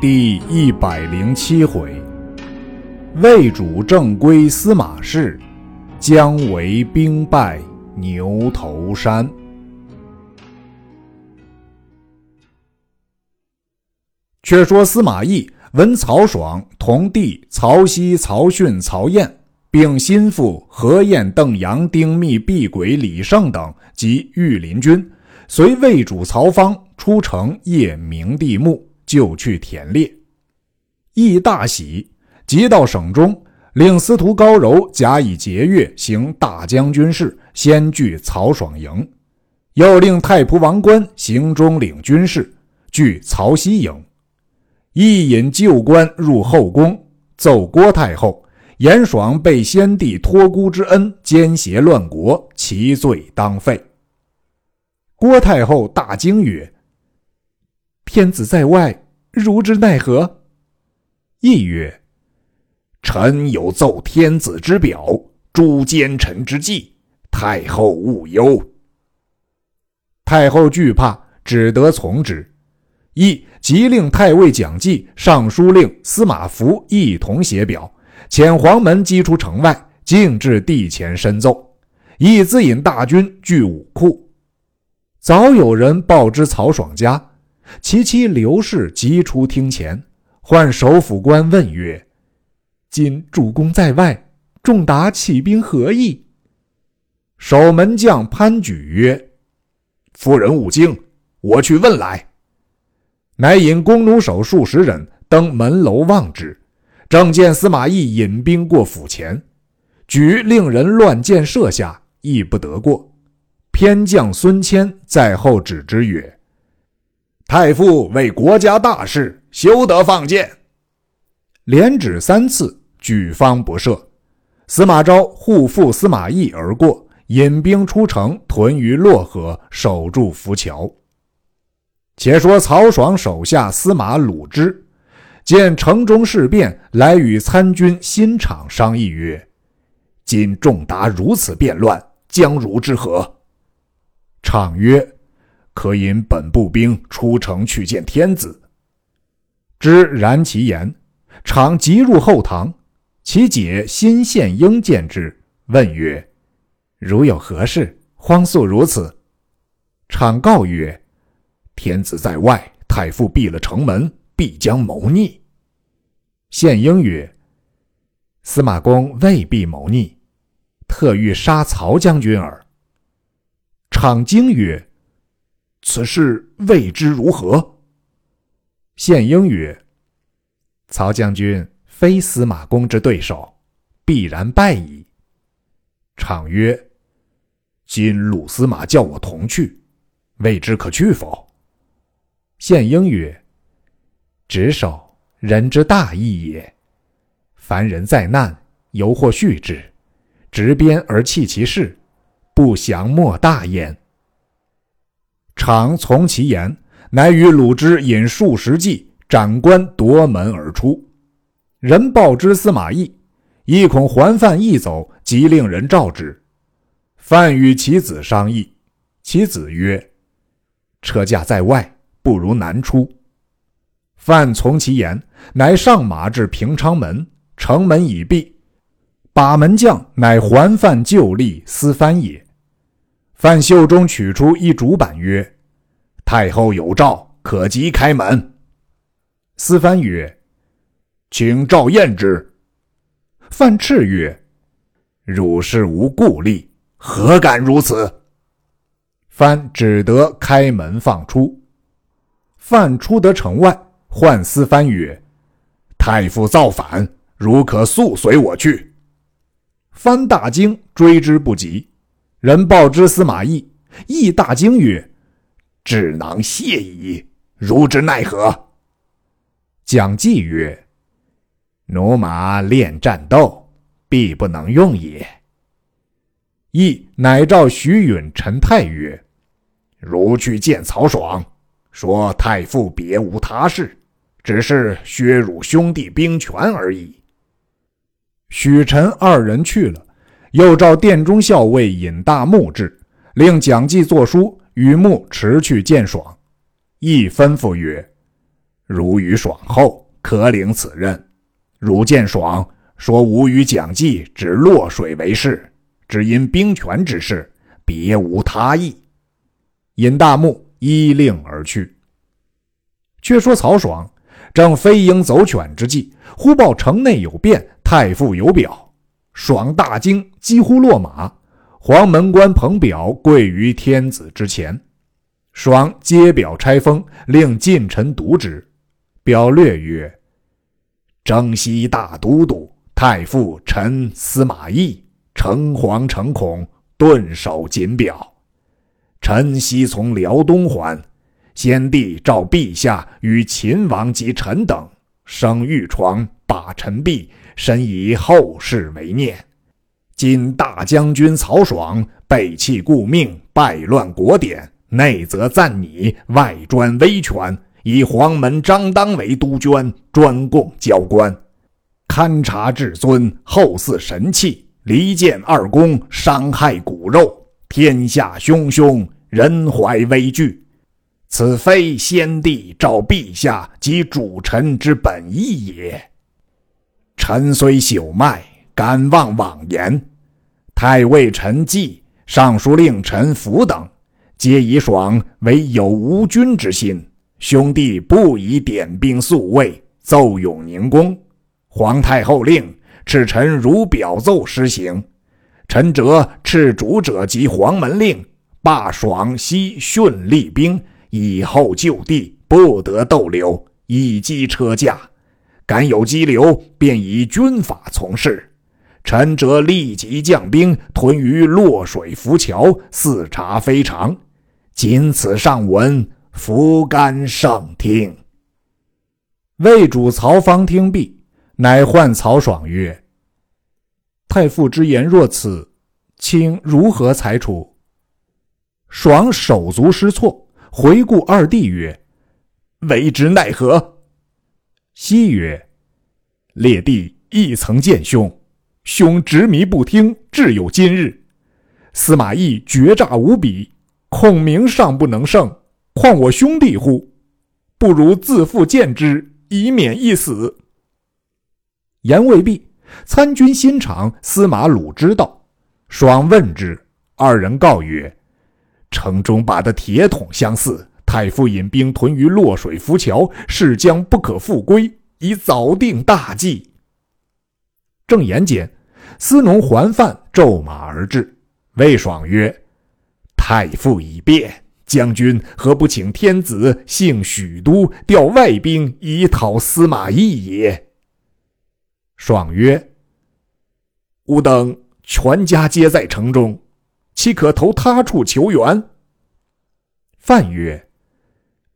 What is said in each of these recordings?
第一百零七回，魏主正归司马氏，姜维兵败牛头山。却说司马懿闻曹爽同弟曹丕、曹训、曹燕，并心腹何晏、邓阳、丁密、毕轨、李胜等及御林军，随魏主曹芳出城谒明帝墓。就去田猎，义大喜，即到省中，令司徒高柔假以节钺行大将军事，先据曹爽营；又令太仆王冠行中领军事，据曹溪营。亦引旧官入后宫，奏郭太后，严爽被先帝托孤之恩，奸邪乱国，其罪当废。郭太后大惊曰。天子在外，如之奈何？亦曰：“臣有奏天子之表，诛奸臣之计，太后勿忧。”太后惧怕，只得从之。亦即令太尉蒋济、尚书令司马孚一同写表，遣黄门击出城外，径至地前申奏。亦自引大军据武库。早有人报知曹爽家。其妻刘氏急出厅前，唤首府官问曰：“今主公在外，众达起兵何意？”守门将潘举曰：“夫人勿惊，我去问来。”乃引弓弩手数十人登门楼望之，正见司马懿引兵过府前，举令人乱箭射下，亦不得过。偏将孙谦在后指之曰：太傅为国家大事，休得放箭。连指三次，举方不射。司马昭护父司马懿而过，引兵出城，屯于洛河，守住浮桥。且说曹爽手下司马鲁之见城中事变，来与参军辛敞商议曰：“今众达如此变乱，将如之何？”敞曰。可引本部兵出城去见天子。知然其言，常急入后堂。其姐辛献英见之，问曰：“如有何事，慌速如此。”常告曰：“天子在外，太傅闭了城门，必将谋逆。”献英曰：“司马公未必谋逆，特欲杀曹将军耳。”常惊曰。此事未知如何？献英曰：“曹将军非司马公之对手，必然败矣。”昶曰：“今鲁司马叫我同去，未知可去否？”献英曰：“执守，人之大义也。凡人在难，犹或恤之；执鞭而弃其事，不降莫大焉。”常从其言，乃与鲁之引数十骑斩关夺门而出。人报之司马懿，亦恐还犯易走，即令人召之。范与其子商议，其子曰：“车驾在外，不如南出。”范从其言，乃上马至平昌门，城门已闭，把门将乃还犯旧吏司藩也。范袖中取出一竹板，曰：“太后有诏，可即开门。”司藩曰：“请赵验之。”范斥曰：“汝是无故吏，何敢如此？”范只得开门放出。范出得城外，唤司藩曰：“太傅造反，汝可速随我去。”范大惊，追之不及。人报之司马懿，懿大惊曰：“智囊谢矣，如之奈何？”蒋济曰：“驽马练战斗，必不能用也。”懿乃召徐允、陈泰曰：“如去见曹爽，说太傅别无他事，只是削辱兄弟兵权而已。”许陈二人去了。又召殿中校尉尹大木至，令蒋济作书与穆持去见爽。亦吩咐曰：“如与爽后，可领此任。汝见爽，说吾与蒋济只落水为事，只因兵权之事，别无他意。尹大木依令而去。却说曹爽正飞鹰走犬之际，忽报城内有变，太傅有表。爽大惊，几乎落马。黄门官彭表跪于天子之前，爽揭表拆封，令近臣读之。表略曰：“征西大都督太傅臣司马懿诚惶诚恐，顿首谨表。臣昔从辽东还，先帝召陛下与秦王及臣等生玉床，把臣璧，深以后世为念。今大将军曹爽背弃故命，败乱国典，内则赞你，外专威权。”以黄门张当为督捐，专供交官，勘察至尊，后祀神器，离间二公，伤害骨肉，天下汹汹，人怀危惧。此非先帝召陛下及主臣之本意也。臣虽朽迈，敢忘妄言。太尉陈济、尚书令陈福等，皆以爽为有无君之心。兄弟不以点兵宿卫，奏勇宁公。皇太后令斥臣如表奏施行。臣折斥主者及黄门令，罢爽悉训厉兵，以后就地，不得逗留，以击车驾。敢有激流，便以军法从事。臣则立即将兵屯于洛水浮桥，似察非常。仅此上文。福甘上听。魏主曹方听毕，乃唤曹爽曰：“太傅之言若此，卿如何裁处？”爽手足失措，回顾二弟曰：“为之奈何？”西曰：“列弟亦曾见兄，兄执迷不听，至有今日。司马懿绝诈无比，孔明尚不能胜。”况我兄弟乎？不如自负见之，以免一死。言未毕，参军新长司马鲁知道，爽问之，二人告曰：“城中把的铁桶相似，太傅引兵屯于洛水浮桥，是将不可复归，以早定大计。”正言间，司农桓范骤马而至，魏爽曰：“太傅已变。”将军何不请天子幸许都，调外兵以讨司马懿也？爽曰：“吾等全家皆在城中，岂可投他处求援？”范曰：“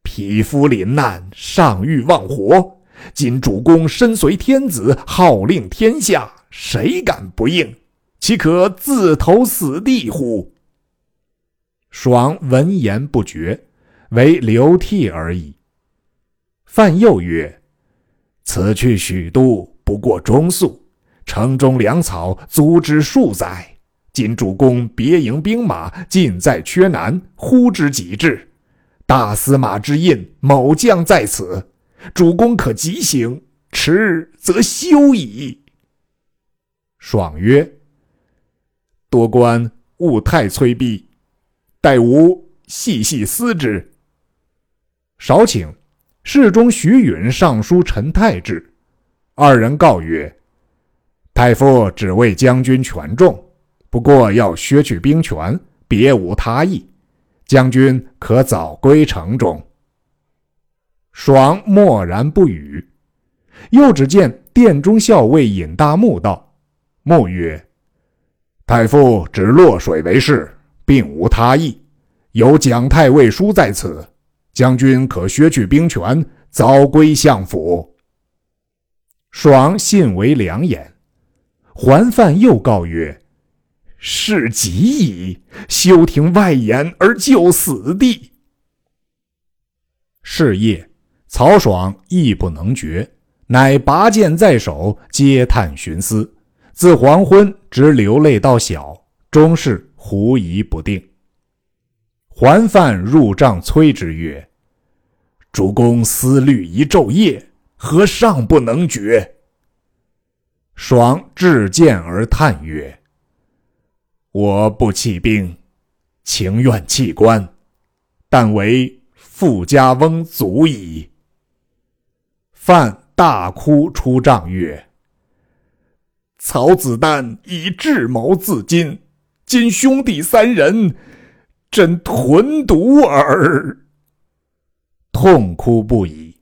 匹夫临难，尚欲忘活。今主公身随天子，号令天下，谁敢不应？岂可自投死地乎？”爽闻言不决，唯流涕而已。范又曰：“此去许都不过中宿，城中粮草足之数载。今主公别营兵马，尽在缺南，呼之即至。大司马之印，某将在此，主公可急行，迟则休矣。”爽曰：“多官勿太催逼。”待吾细细思之。少请侍中徐允上书陈太至，二人告曰：“太傅只为将军权重，不过要削去兵权，别无他意。将军可早归城中。”爽默然不语。又只见殿中校尉尹大木道：“木曰：太傅只落水为事。”并无他意，有蒋太尉书在此，将军可削去兵权，早归相府。爽信为良言，桓范又告曰：“事急矣，休听外言而就死地。”是夜，曹爽亦不能决，乃拔剑在手，嗟叹寻思，自黄昏直流泪到晓，终是。狐疑不定。还范入帐催之曰：“主公思虑一昼夜，何尚不能决？”爽至剑而叹曰：“我不弃兵，情愿弃官，但为富家翁足矣。”范大哭出帐曰：“曹子丹以智谋自尽，今兄弟三人，真屯毒耳。”痛哭不已。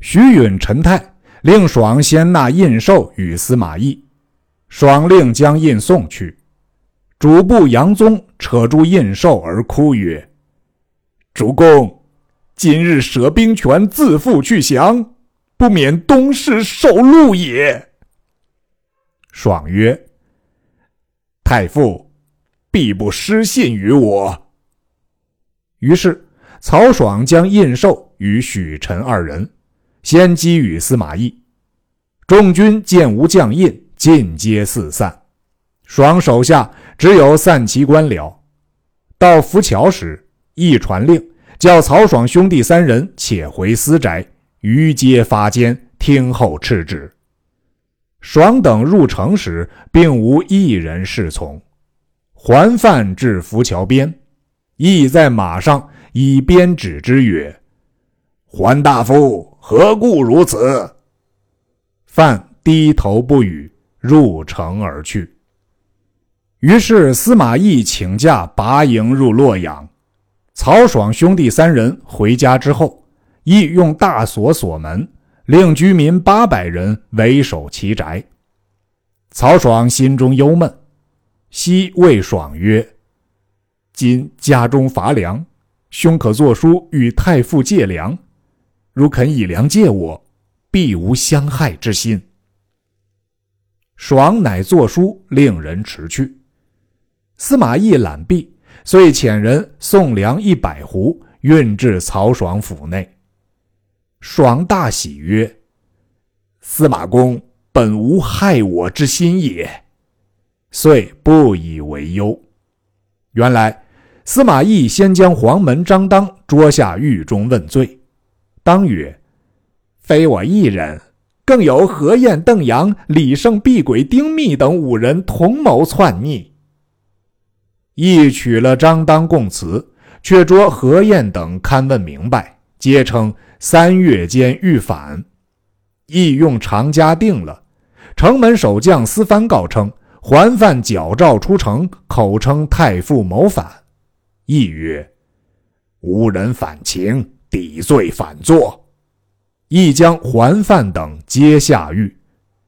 徐允、陈泰令爽先纳印绶与司马懿，爽令将印送去。主簿杨宗扯住印绶而哭曰：“主公。”今日舍兵权，自负去降，不免东市受戮也。爽曰：“太傅必不失信于我。”于是曹爽将印绶与许臣二人，先击与司马懿。众军见无将印，尽皆四散。爽手下只有散骑官僚。到浮桥时，一传令。叫曹爽兄弟三人且回私宅，余皆发监听候敕旨。爽等入城时，并无一人侍从。还范至浮桥边，亦在马上以鞭指之曰：“还大夫何故如此？”范低头不语，入城而去。于是司马懿请假拔营入洛阳。曹爽兄弟三人回家之后，亦用大锁锁门，令居民八百人为守其宅。曹爽心中忧闷，昔谓爽曰：“今家中乏粮，兄可作书与太傅借粮，如肯以粮借我，必无相害之心。”爽乃作书，令人持去。司马懿览毕。遂遣人送粮一百斛，运至曹爽府内。爽大喜曰：“司马公本无害我之心也。”遂不以为忧。原来司马懿先将黄门张当捉下狱中问罪。当曰：“非我一人，更有何晏、邓阳、李胜、毕轨、丁密等五人同谋篡逆。”亦取了张当供词，却捉何晏等勘问明白，皆称三月间欲反。亦用常家定了。城门守将司蕃告称，还犯矫诏出城，口称太傅谋反。亦曰：“无人反情，抵罪反坐。”亦将还犯等皆下狱，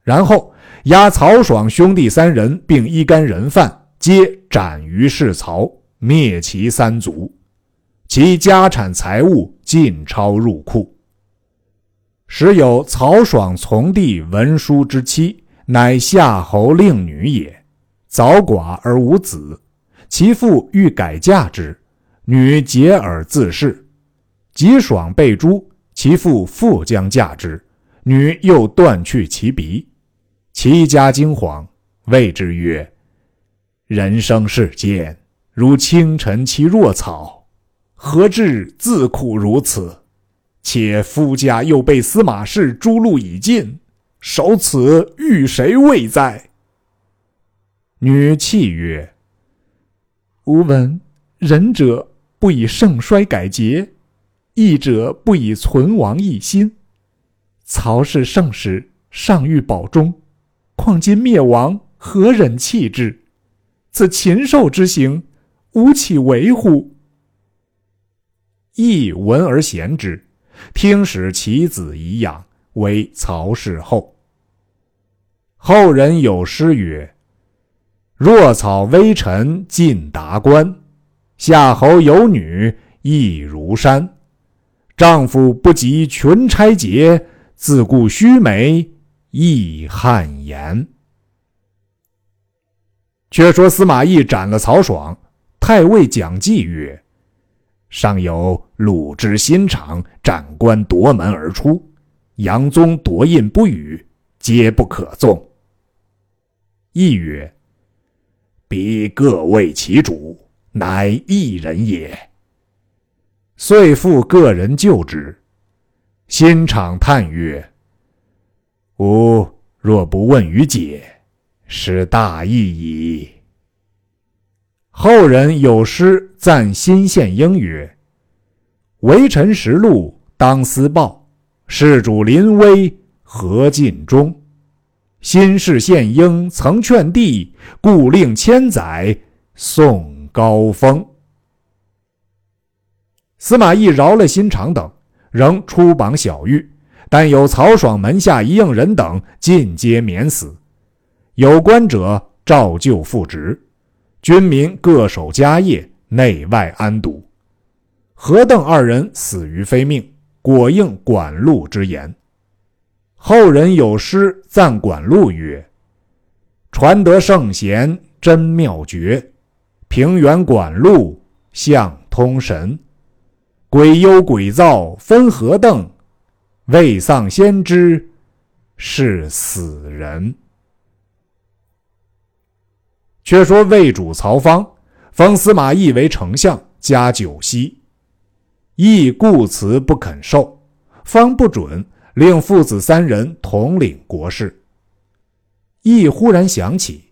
然后押曹爽兄弟三人，并一干人犯。皆斩于市曹，灭其三族，其家产财物尽抄入库。时有曹爽从弟文书之妻，乃夏侯令女也，早寡而无子，其父欲改嫁之，女结耳自恃。及爽被诛，其父复将嫁之，女又断去其鼻，其家惊惶，谓之曰。人生世间，如清晨其若草，何至自苦如此？且夫家又被司马氏诛戮已尽，守此欲谁未哉？女泣曰：“吾闻仁者不以盛衰改节，义者不以存亡易心。曹氏盛时尚欲保中，况今灭亡，何忍弃之？”此禽兽之行，吾岂为乎？亦闻而贤之，听使其子以养，为曹氏后。后人有诗曰：“若草微尘尽达官，夏侯有女亦如山。丈夫不及群钗节，自顾须眉亦汗颜。”却说司马懿斩了曹爽，太尉蒋济曰：“尚有鲁之心肠，斩官夺门而出，杨宗夺印不语，皆不可纵。”懿曰：“彼各为其主，乃一人也。”遂复个人就之。心怅叹曰：“吾若不问于解，是大义矣。”后人有诗赞新献英曰：“为臣实禄当思报，事主临危何尽忠。新氏献英曾劝帝，故令千载送高峰。”司马懿饶了新长等，仍出榜小狱，但有曹爽门下一应人等尽皆免死，有关者照旧复职。军民各守家业，内外安堵。何邓二人死于非命，果应管路之言。后人有诗赞管路曰：“传得圣贤真妙绝，平原管路相通神。鬼忧鬼造分何邓，未丧先知是死人。”却说魏主曹芳封司马懿为丞相，加九锡。懿故辞不肯受，方不准，令父子三人统领国事。懿忽然想起，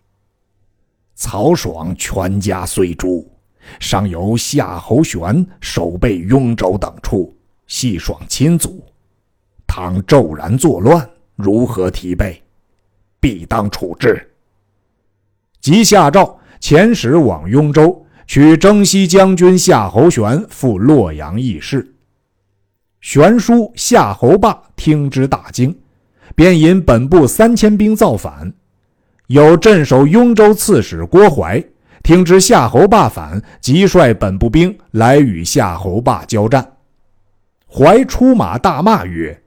曹爽全家虽诛，尚有夏侯玄守备雍州等处，系爽亲族。倘骤然作乱，如何提备？必当处置。即下诏遣使往雍州，取征西将军夏侯玄赴洛阳议事。玄书夏侯霸听之大惊，便引本部三千兵造反。有镇守雍州刺史郭淮听知夏侯霸反，即率本部兵来与夏侯霸交战。怀出马大骂曰：“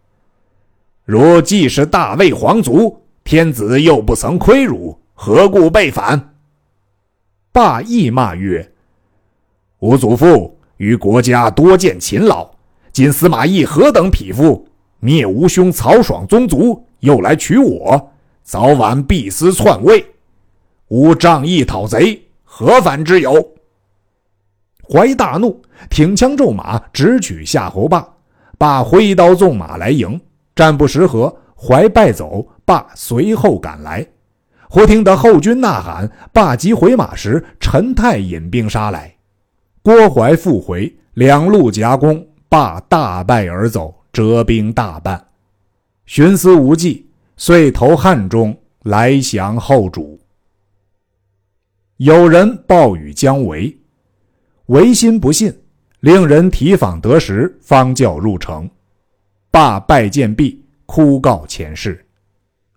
如既是大魏皇族，天子又不曾亏辱。”何故被反？霸亦骂曰：“吾祖父于国家多见勤劳，今司马懿何等匹夫，灭吾兄曹爽宗族，又来取我，早晚必思篡位。吾仗义讨贼，何反之有？”怀大怒，挺枪骤马，直取夏侯霸。霸挥刀纵马来迎，战不十合，怀败走，霸随后赶来。忽听得后军呐喊，霸急回马时，陈泰引兵杀来，郭淮复回，两路夹攻，霸大败而走，折兵大半。寻思无计，遂投汉中来降后主。有人报与姜维，维心不信，令人提访得实，方教入城。霸拜见毕，哭告前事。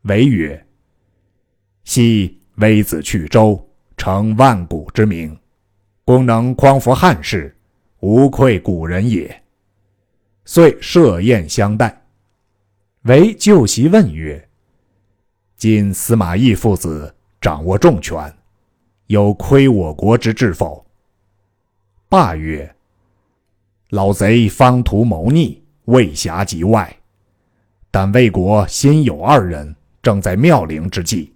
维曰。昔微子去周，成万古之名，功能匡扶汉室，无愧古人也。遂设宴相待。为就席问曰：“今司马懿父子掌握重权，有亏我国之志否？”霸曰：“老贼方图谋逆，未暇及外。但魏国心有二人，正在妙龄之际。”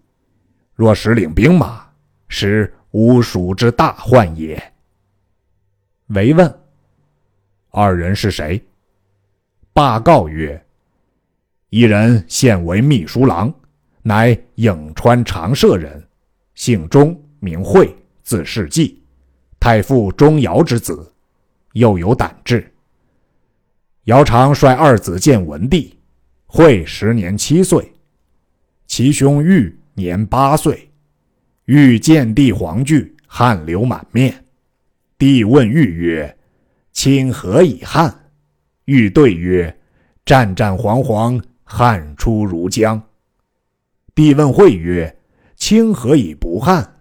若使领兵马，实吾蜀之大患也。唯问：二人是谁？罢告曰：一人现为秘书郎，乃颍川长社人，姓钟，名惠，字世纪，太傅钟繇之子，又有胆志。繇常率二子见文帝，惠时年七岁，其兄玉。年八岁，欲见帝黄惧，汗流满面。帝问玉曰：“卿何以汗？”玉对曰：“战战惶惶，汗出如浆。”帝问惠曰：“卿何以不汗？”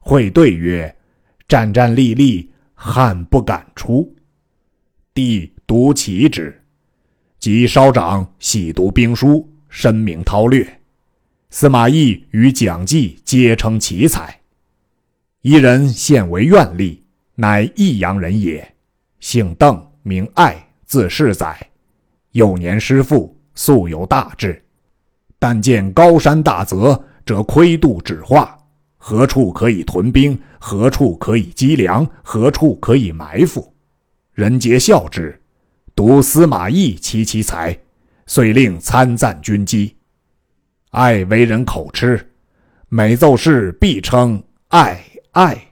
惠对曰：“战战栗栗，汗不敢出。”帝独其之，即稍长喜读兵书，深明韬略。司马懿与蒋济皆称奇才，一人现为院吏，乃益阳人也，姓邓，名艾，字世载。幼年失父，素有大志，但见高山大泽，则窥度指画，何处可以屯兵？何处可以积粮？何处可以埋伏？人皆笑之。独司马懿其其才，遂令参赞军机。爱为人口吃，每奏事必称爱爱。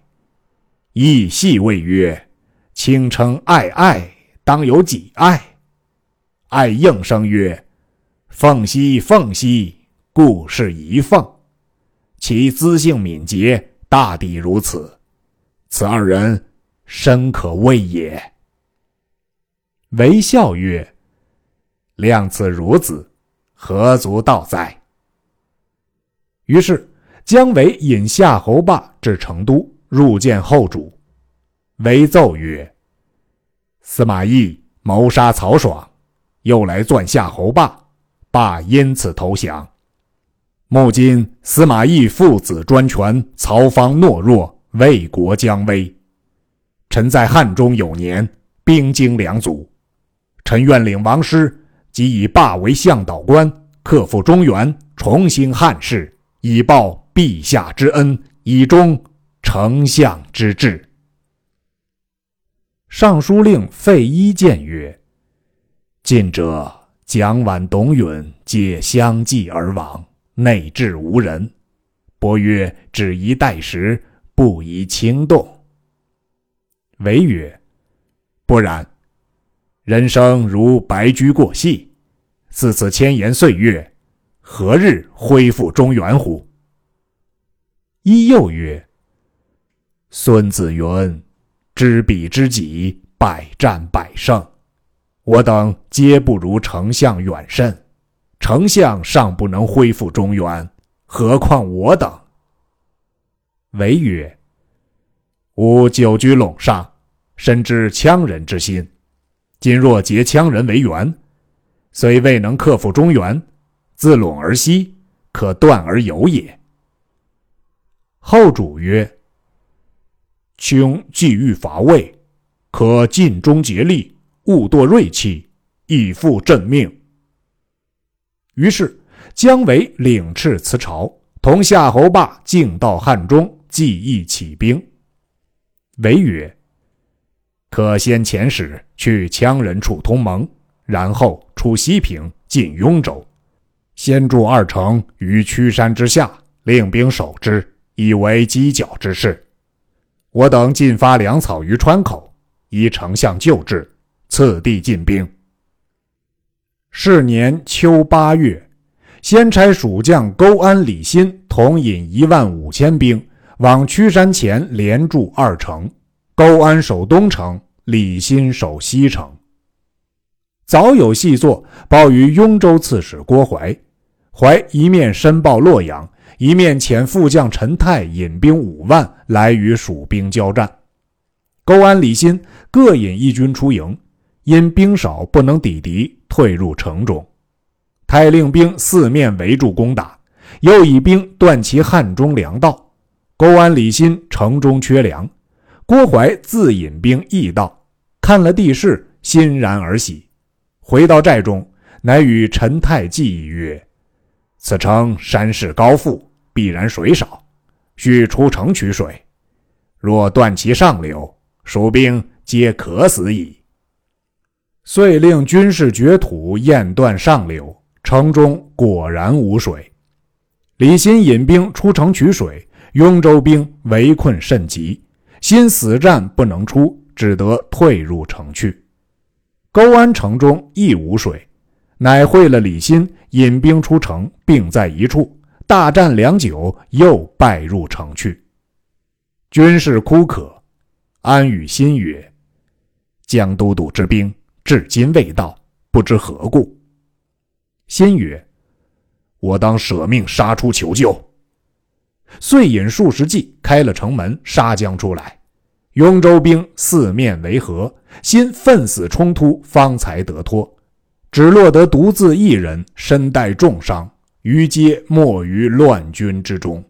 亦系谓曰：“轻称爱爱，当有几爱？”爱应声曰：“凤兮凤兮，故是一凤。”其资性敏捷，大抵如此。此二人，深可畏也。韦笑曰：“量此孺子，何足道哉？”于是姜维引夏侯霸至成都，入见后主。韦奏曰：“司马懿谋杀曹爽，又来钻夏侯霸，霸因此投降。”目今司马懿父子专权，曹方懦弱，魏国将危。臣在汉中有年，兵精粮足，臣愿领王师，即以霸为向导官，克复中原，重兴汉室，以报陛下之恩，以忠丞相之志。尚书令费祎谏曰：“近者蒋琬、董允皆相继而亡。”内治无人，伯曰：“只宜待时，不宜轻动。”唯曰：“不然，人生如白驹过隙，自此千年岁月，何日恢复中原乎？”一又曰：“孙子云：‘知彼知己，百战百胜。’我等皆不如丞相远甚。”丞相尚不能恢复中原，何况我等？唯曰：“吾久居陇上，深知羌人之心。今若结羌人为援，虽未能克服中原，自陇而西，可断而有也。”后主曰：“卿既欲伐魏，可尽忠竭力，勿堕锐气，以复朕命。”于是，姜维领敕辞朝，同夏侯霸径到汉中，计议起兵。维曰：“可先遣使去羌人处通盟，然后出西平，进雍州，先筑二城于曲山之下，令兵守之，以为犄角之势。我等进发粮草于川口，依丞相旧制，次第进兵。”是年秋八月，先差蜀将勾安、李欣同引一万五千兵往曲山前连筑二城，勾安守东城，李欣守西城。早有细作报于雍州刺史郭淮，怀一面申报洛阳，一面遣副将陈泰引兵五万来与蜀兵交战。勾安、李欣各引一军出营。因兵少不能抵敌，退入城中。太令兵四面围住攻打，又以兵断其汉中粮道。勾安、李欣城中缺粮，郭淮自引兵驿道，看了地势，欣然而喜。回到寨中，乃与陈泰计议曰：“此城山势高阜，必然水少，需出城取水。若断其上流，蜀兵皆渴死矣。”遂令军士掘土堰断上流，城中果然无水。李欣引兵出城取水，雍州兵围困甚急，心死战不能出，只得退入城去。勾安城中亦无水，乃会了李新，引兵出城，并在一处大战良久，又败入城去。军士枯渴，安与新曰：“江都督之兵。”至今未到，不知何故。先曰：“我当舍命杀出求救。”遂引数十骑开了城门，杀将出来。雍州兵四面围合，新奋死冲突，方才得脱，只落得独自一人，身带重伤，于皆没于乱军之中。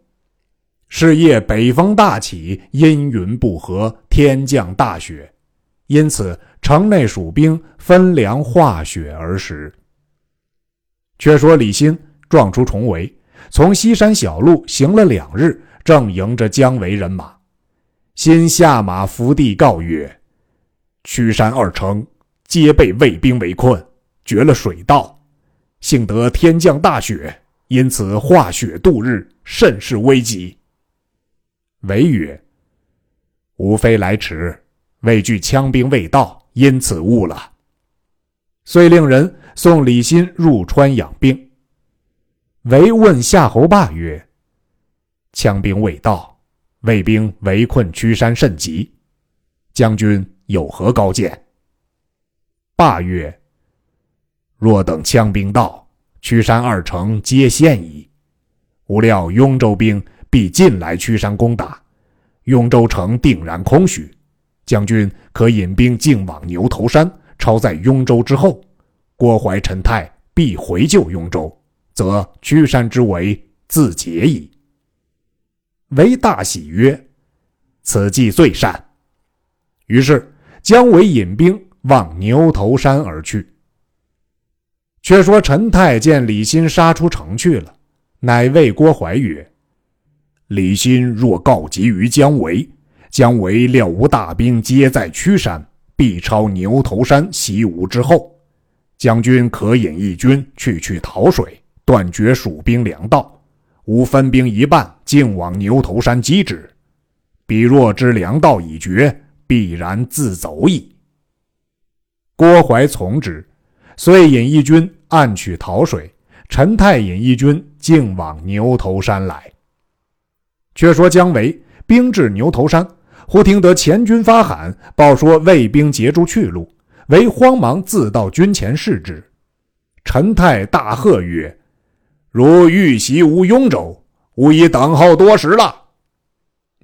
是夜北风大起，阴云不和，天降大雪，因此。城内蜀兵分粮化雪而食。却说李欣撞出重围，从西山小路行了两日，正迎着姜维人马。新下马伏地告曰：“曲山二城皆被魏兵围困，绝了水道。幸得天降大雪，因此化雪度日，甚是危急。韦曰：“吾非来迟，畏惧羌兵未到，因此误了。”遂令人送李欣入川养病。韦问夏侯霸曰：“羌兵未到，魏兵围困屈山甚急，将军有何高见？”霸曰：“若等羌兵到，屈山二城皆陷矣。吾料雍州兵。”必进来曲山攻打，雍州城定然空虚。将军可引兵径往牛头山，抄在雍州之后。郭淮、陈泰必回救雍州，则屈山之围自解矣。韦大喜曰：“此计最善。”于是姜维引兵往牛头山而去。却说陈泰见李欣杀出城去了，乃谓郭淮曰：李欣若告急于姜维，姜维料无大兵皆在曲山，必抄牛头山袭吴之后。将军可引一军去去讨水，断绝蜀兵粮道。吾分兵一半，径往牛头山击之。彼若知粮道已绝，必然自走矣。郭淮从之，遂引一军暗去讨水。陈泰引一军径往牛头山来。却说姜维兵至牛头山，忽听得前军发喊，报说魏兵截住去路。为慌忙自到军前视之。陈泰大喝曰：“如欲袭吴雍州，吾已等候多时了。”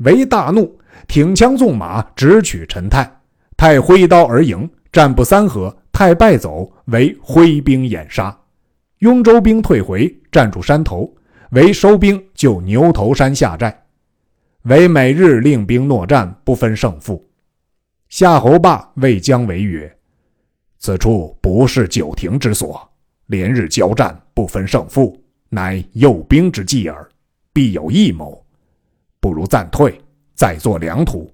为大怒，挺枪纵马，直取陈泰。泰挥刀而迎，战不三合，太败走，为挥兵掩杀。雍州兵退回，占住山头，为收兵就牛头山下寨。为每日令兵搦战，不分胜负。夏侯霸谓姜维曰：“此处不是久亭之所，连日交战，不分胜负，乃诱兵之计耳，必有异谋。不如暂退，再作良图。”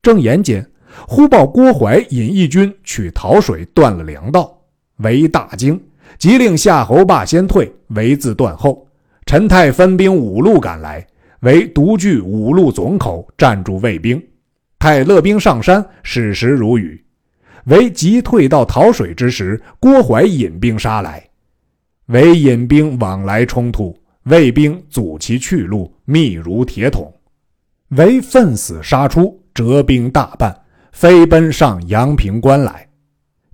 正言间，忽报郭淮引义军去洮水，断了粮道。为大惊，即令夏侯霸先退，为自断后。陈泰分兵五路赶来。为独据五路总口，站住魏兵。太勒兵上山，矢石如雨。为急退到洮水之时，郭淮引兵杀来。为引兵往来冲突，魏兵阻其去路，密如铁桶。为奋死杀出，折兵大半，飞奔上阳平关来。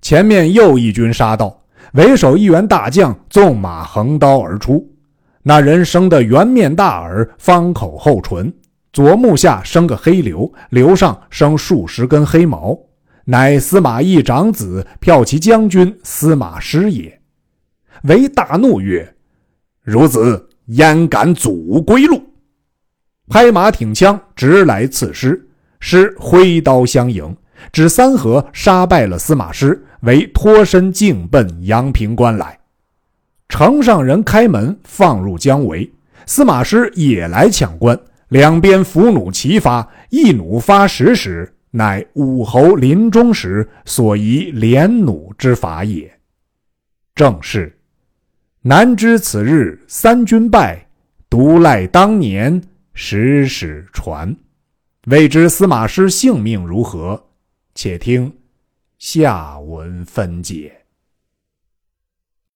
前面又一军杀到，为首一员大将纵马横刀而出。那人生的圆面大耳，方口厚唇，左目下生个黑瘤，瘤上生数十根黑毛，乃司马懿长子骠骑将军司马师也。为大怒曰：“孺子焉敢阻吾归路！”拍马挺枪，直来刺师。师挥刀相迎，指三合杀败了司马师，为脱身径奔阳平关来。城上人开门放入姜维，司马师也来抢关，两边伏弩齐发，一弩发十矢，乃武侯临终时所遗连弩之法也。正是，难知此日三军败，独赖当年十矢传。未知司马师性命如何？且听下文分解。